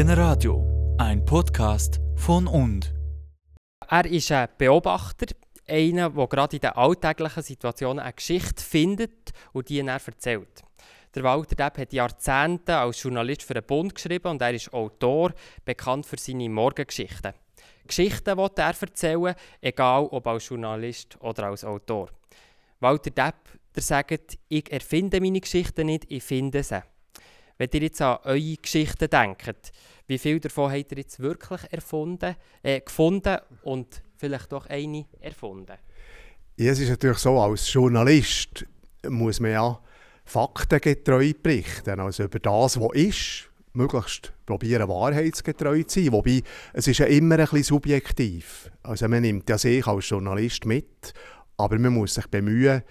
Generadio, ein Podcast von und. Er ist ein Beobachter, einer, der gerade in den alltäglichen Situationen eine Geschichte findet und die dann erzählt. Der Walter Depp hat Jahrzehnte als Journalist für den Bund geschrieben und er ist Autor, bekannt für seine Morgengeschichten. Geschichten will er erzählen, egal ob als Journalist oder als Autor. Walter Depp, der sagt, ich erfinde meine Geschichten nicht, ich finde sie. Wenn ihr jetzt an eure Geschichten denkt, wie viel davon habt ihr jetzt wirklich erfunden, äh, gefunden und vielleicht doch eine erfunden? Ja, es ist natürlich so, als Journalist muss man ja faktengetreu berichten, also über das, was ist, möglichst probieren, wahrheitsgetreu zu sein. Wobei, es ist ja immer ein bisschen subjektiv. Also man nimmt ja sich als Journalist mit, aber man muss sich bemühen,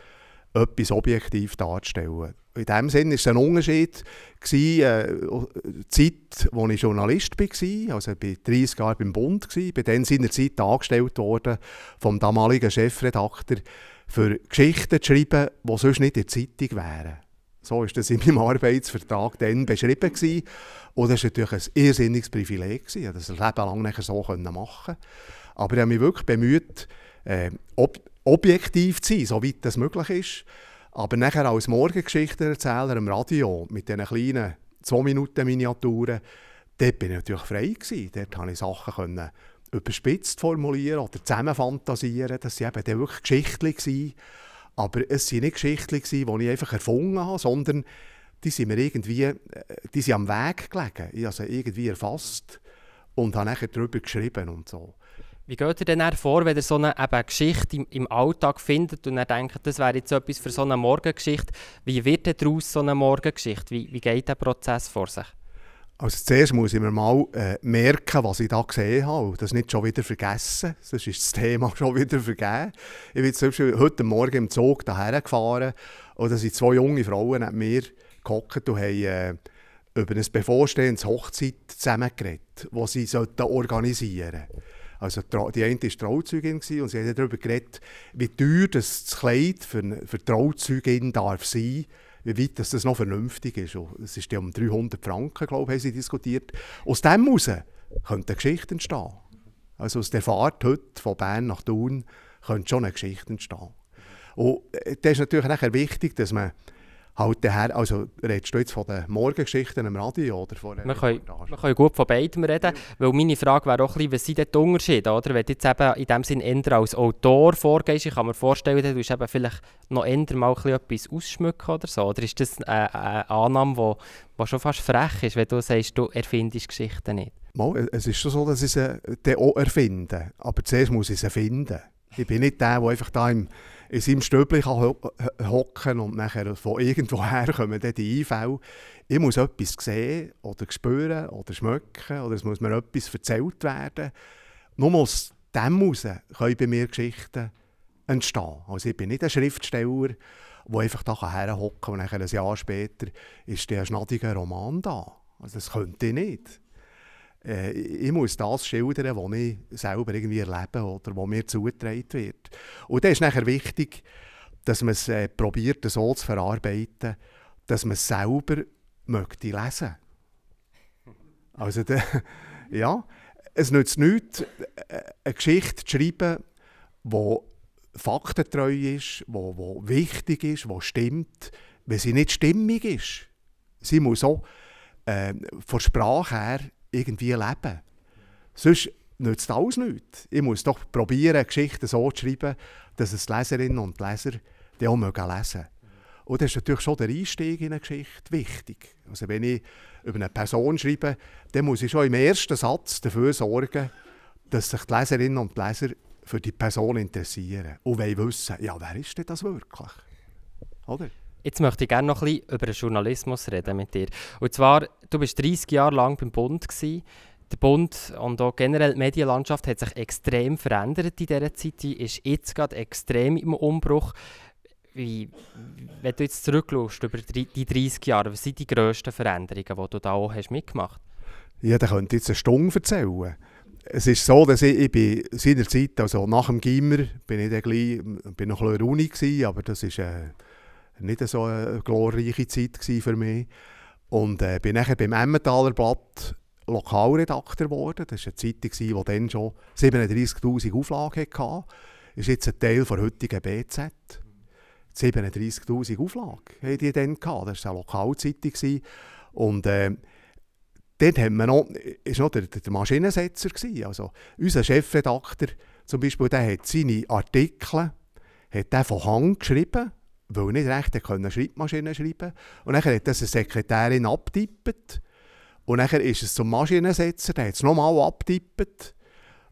etwas objektiv darzustellen. In diesem Sinne war es ein Unterschied, gewesen, äh, Zeit, als ich Journalist war, also ich war 30 Jahre beim Bund, gewesen, bin dann seinerzeit angestellt worden vom damaligen Chefredakteur, für Geschichten zu schreiben, die sonst nicht in der Zeitung wären. So war das in meinem Arbeitsvertrag dann beschrieben. Gewesen. Und das war natürlich ein irrsinniges Privileg. Ich konnte das Leben lang so machen. Aber ich habe mich wirklich bemüht, äh, ob objektiv zu sein, soweit das möglich ist. Aber nachher als Morgengeschichtenerzähler am Radio mit diesen kleinen 2-Minuten-Miniaturen, dort war ich natürlich frei. Gewesen. Dort konnte ich Sachen überspitzt formulieren oder zusammenfantasieren. Das waren eben wirklich Geschichten. Gewesen. Aber es waren nicht Geschichten, die ich einfach erfunden habe, sondern die sind mir irgendwie äh, die sind am Weg gelegen. Ich habe sie irgendwie erfasst und habe nachher darüber geschrieben und so. Wie geht ihr denn vor, wenn ihr so eine eben, Geschichte im, im, Alltag findet und dann denkt, das wäre jetzt etwas für so eine Morgengeschichte? Wie wird daraus so eine Morgengeschichte? Wie, wie geht der Prozess vor sich? Also zuerst muss ich mir mal äh, merken, was ich da gesehen habe. Das nicht schon wieder vergessen, sonst ist das Thema schon wieder vergeben. Ich bin zum Beispiel heute Morgen im Zug hierher gefahren und da sind zwei junge Frauen neben mir gehockt und haben äh, über ein bevorstehendes Hochzeit zusammengeredet, das sie organisieren sollten. Also die eine war Trauzeugin und sie haben darüber geredet, wie teuer das Kleid für, für die Trauzeugin darf sein wie weit das noch vernünftig ist. Es ist ja um 300 Franken, glaube ich, haben sie diskutiert. Aus dem heraus könnte eine Geschichte entstehen. Also aus der Fahrt heute von Bern nach Thun könnte schon eine Geschichte entstehen. Und äh, das ist natürlich nachher wichtig, dass man halt daher, also redest du jetzt von den Morgengeschichten im Radio oder von wir können, wir können gut von beidem reden, weil meine Frage wäre auch ein bisschen, was sind die Unterschiede, oder? Wenn du jetzt eben in dem Sinne eher als Autor vorgehst, ich kann mir vorstellen, du willst eben vielleicht noch eher mal etwas ausschmücken oder so, oder ist das eine, eine Annahme, die schon fast frech ist, wenn du sagst, du erfindest Geschichten nicht? Mal, es ist schon so, dass ich sie auch erfinde, aber zuerst muss ich sie finden. Ich bin nicht der, der einfach da im in seinem Stöbli hocken und nachher von irgendwoher kommen dann die Einfälle. Ich muss etwas sehen oder spüren oder schmecken oder es muss mir etwas erzählt werden. Nur aus dem heraus können bei mir Geschichten entstehen. Also ich bin nicht ein Schriftsteller, der einfach da herhocken und nachher ein Jahr später ist der schnattige Roman da. Also das könnte ich nicht. Äh, ich muss das schildern, was ich selber irgendwie erlebe oder was mir zugetragen wird. Und dann ist nachher wichtig, dass man es äh, probiert, so zu verarbeiten, dass man es selber möchte lesen Also, de, ja, es nützt nichts, äh, eine Geschichte zu schreiben, die faktentreu ist, die, die wichtig ist, die stimmt, wenn sie nicht stimmig ist. Sie muss auch äh, von Sprache her irgendwie leben. Sonst nützt alles nichts. Ich muss doch probieren, Geschichten so zu schreiben, dass es die Leserinnen und Leser die auch lesen mögen. Und das ist natürlich schon der Einstieg in eine Geschichte wichtig. Also wenn ich über eine Person schreibe, dann muss ich schon im ersten Satz dafür sorgen, dass sich die Leserinnen und Leser für die Person interessieren und wollen wissen, ja, wer ist denn das wirklich? Oder? Jetzt möchte ich gerne noch ein bisschen über den Journalismus reden mit dir. Und zwar, du bist 30 Jahre lang beim Bund gewesen. Der Bund und auch generell die Medienlandschaft hat sich extrem verändert in dieser Zeit. Die ist jetzt gerade extrem im Umbruch. Wie, wenn du jetzt zurückschaust über die 30 Jahre, was sind die grössten Veränderungen, die du da auch hast mitgemacht hast? Ja, da könnte ich jetzt eine Stunde erzählen. Es ist so, dass ich, ich bin seinerzeit, also nach dem Gimmer, bin ich dann gleich, bin noch ein bisschen in der Uni gewesen, aber das ist... Äh, nicht so eine glorreiche Zeit für mich. Und äh, bin nachher beim Emmentaler Blatt Lokalredakteur geworden. Das war eine Zeitung, die dann schon 37'000 Auflagen hatte. Ist jetzt ein Teil der heutigen BZ. 37'000 Auflagen hatten die dann. Gehabt. Das war eine Lokalzeitung. Und äh, dort wir noch, noch der, der Maschinensetzer. Gewesen. Also, unser Chefredakteur zum Beispiel, der hat seine Artikel hat von Hand geschrieben, weil er nicht recht konnte Schreibmaschine schreiben Und dann hat das eine Sekretärin abtippt. Und dann ist es zum Maschinensetzer, der hat es nochmal abtippt.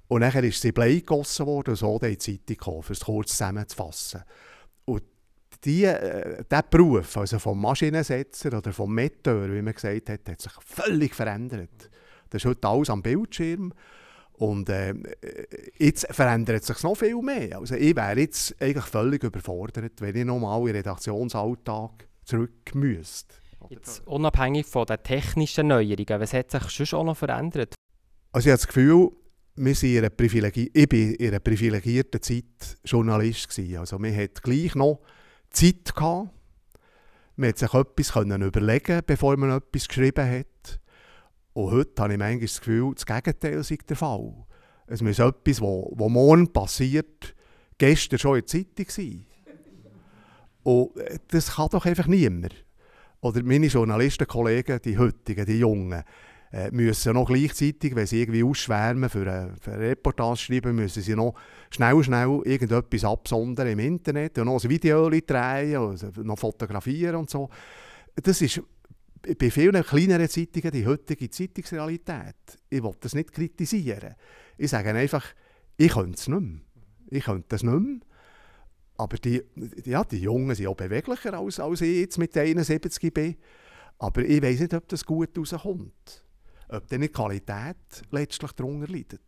Und dann ist sie Blei gegossen worden und so in die Zeitung gekommen, um es kurz zusammenzufassen. Und die, äh, dieser Beruf, also vom Maschinensetzer oder vom Metteur, wie man gesagt hat, hat sich völlig verändert. Das ist heute alles am Bildschirm. Und äh, jetzt verändert es sich noch viel mehr. Also ich wäre jetzt eigentlich völlig überfordert, wenn ich nochmal in den Redaktionsalltag zurück müsste. Jetzt unabhängig von den technischen Neuerungen, was hat sich schon auch noch verändert? Also ich habe das Gefühl, wir sind in einer Privilegie ich war in einer privilegierten Zeit Journalist. Gewesen. Also man hat gleich noch Zeit gehabt. Man konnte sich etwas können überlegen bevor man etwas geschrieben hat. Und heute habe ich manchmal das Gefühl, das Gegenteil sei der Fall. Es muss etwas, was morgen passiert, gestern schon in der Zeitung sein. Und äh, das kann doch einfach niemand. Oder meine Journalistenkollegen, die heutigen, die Jungen, äh, müssen noch gleichzeitig, wenn sie irgendwie ausschwärmen für eine, für eine Reportage schreiben, müssen sie noch schnell, schnell irgendetwas absondern im Internet und noch ein Video drehen, noch fotografieren und so. Das ist bei vielen kleineren Zeitungen die heutige Zeitungsrealität. Ich will das nicht kritisieren. Ich sage einfach, ich könnte es nicht mehr. Ich könnte das nicht mehr. Aber die, ja, die Jungen sind auch beweglicher als, als ich jetzt mit 71 bin. Aber ich weiß nicht, ob das gut rauskommt ob dann die Qualität letztlich darunter leidet.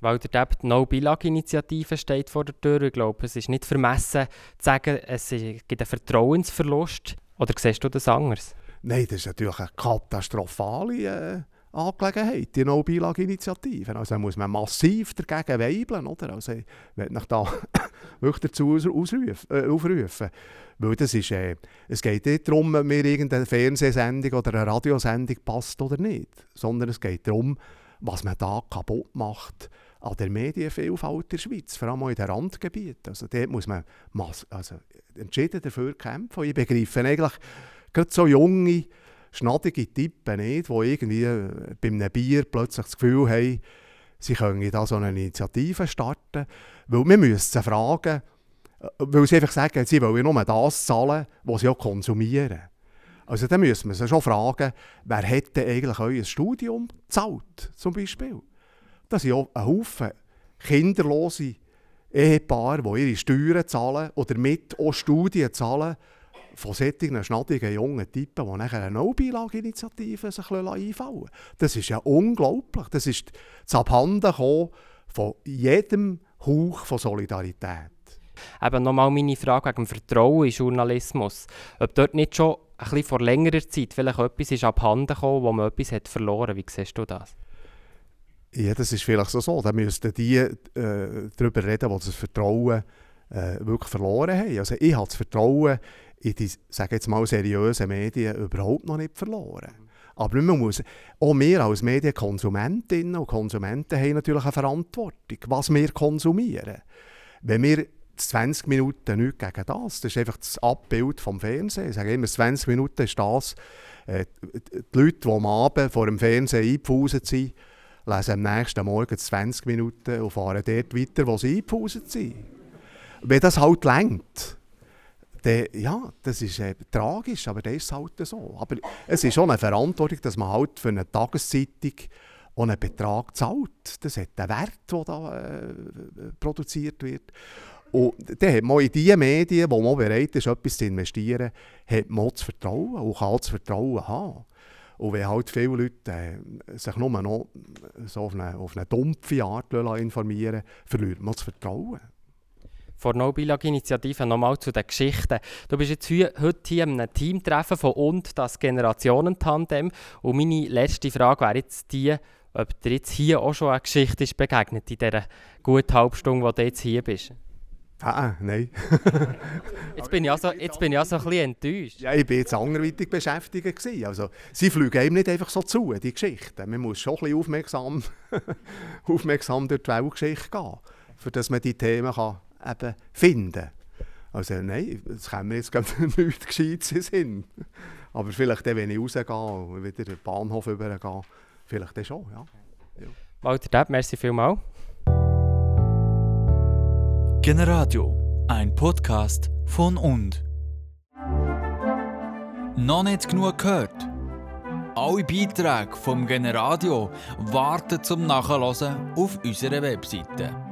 Weil der die No-Bilag-Initiative steht vor der Tür. Ich glaube, es ist nicht vermessen zu sagen, es gibt einen Vertrauensverlust. Oder siehst du das anders? Nein, das ist natürlich eine katastrophale äh, Angelegenheit, die No-Bilag-Initiative. Also da muss man massiv dagegen weibeln. Oder? Also, ich möchte mich da wirklich dazu äh, aufrufen. Weil das ist, äh, es geht nicht darum, ob mir irgendeine Fernsehsendung oder eine Radiosendung passt oder nicht, sondern es geht darum, was man da kaputt macht an der Medienvielfalt der Schweiz, vor allem in den Randgebieten. Also dort muss man also, entschieden dafür kämpfen. Ich begreife eigentlich gerade so junge, schnadige Typen nicht, die irgendwie äh, bei einem Bier plötzlich das Gefühl haben, sie können da so eine Initiative starten. Weil wir müssen fragen, äh, weil sie einfach sagen, sie wollen nur das zahlen, was sie auch konsumieren. Also dann müssen wir sie schon fragen, wer hätte eigentlich euer Studium gezahlt, zum Beispiel. Das sind auch ein Haufen kinderlose Ehepaare, die ihre Steuern zahlen oder mit auch Studien zahlen von solchen schnattigen jungen Typen, die nachher eine No-Beilage-Initiative sich einfallen lassen. Das ist ja unglaublich. Das ist das Abhandenkommen von jedem Hauch von Solidarität eben nochmal meine Frage wegen dem Vertrauen in Journalismus. Ob dort nicht schon ein bisschen vor längerer Zeit vielleicht etwas ist abhanden gekommen, wo man etwas hat verloren Wie siehst du das? Ja, das ist vielleicht so. so. Da müssten die äh, darüber reden, die das Vertrauen äh, wirklich verloren haben. Also ich habe das Vertrauen in die, sage jetzt mal, seriösen Medien überhaupt noch nicht verloren. Aber man muss, auch wir als Medienkonsumentinnen und Konsumenten haben natürlich eine Verantwortung, was wir konsumieren. Wenn wir 20 Minuten nichts gegen das. Das ist einfach das Abbild vom Fernsehen. Ich sage immer, 20 Minuten ist das. Äh, die Leute, die am Abend vor dem Fernsehen eingepfuset sind, lesen am nächsten Morgen 20 Minuten und fahren dort weiter, wo sie eingepfuset sind. Wenn das halt längt, dann, ja, das ist äh, tragisch, aber das ist halt so. Aber es ist schon eine Verantwortung, dass man halt für eine Tageszeitung einen Betrag zahlt. Das hat einen Wert, der da äh, produziert wird. Und dann hat man in die Medien, wo man bereit ist, etwas zu investieren, hat man das Vertrauen und kann das Vertrauen haben. Und wenn halt viele Leute äh, sich nur noch so auf eine, auf eine dumpfe Art informieren verliert man das Vertrauen. Vor no initiative nochmal zu den Geschichten. Du bist jetzt heute hier in einem Teamtreffen von «Und», das Generationentandem. Und meine letzte Frage wäre jetzt die, ob dir jetzt hier auch schon eine Geschichte ist begegnet in dieser guten Halbstunde, wo du jetzt hier bist. Ah, nein. Jetzt bin ich also, jetzt bin ich also ein bisschen enttäuscht. Ja, ich war jetzt anderweitig beschäftigt. Gewesen. Also, sie fliegen einem nicht einfach so zu, die Geschichten. Man muss schon ein bisschen aufmerksam, aufmerksam durch die Weltgeschichte gehen, für dass man die Themen kann eben finden kann. Also nein, es kommt mir jetzt gerade nichts Gescheites in Sinn. Aber vielleicht dann, wenn ich rausgehe und wieder den Bahnhof übergehe, vielleicht dann schon, ja. Walter Depp, merci vielmals. Generadio, ein Podcast von und. Noch nicht genug gehört? Alle Beiträge vom Generadio warten zum Nachhören auf unserer Webseite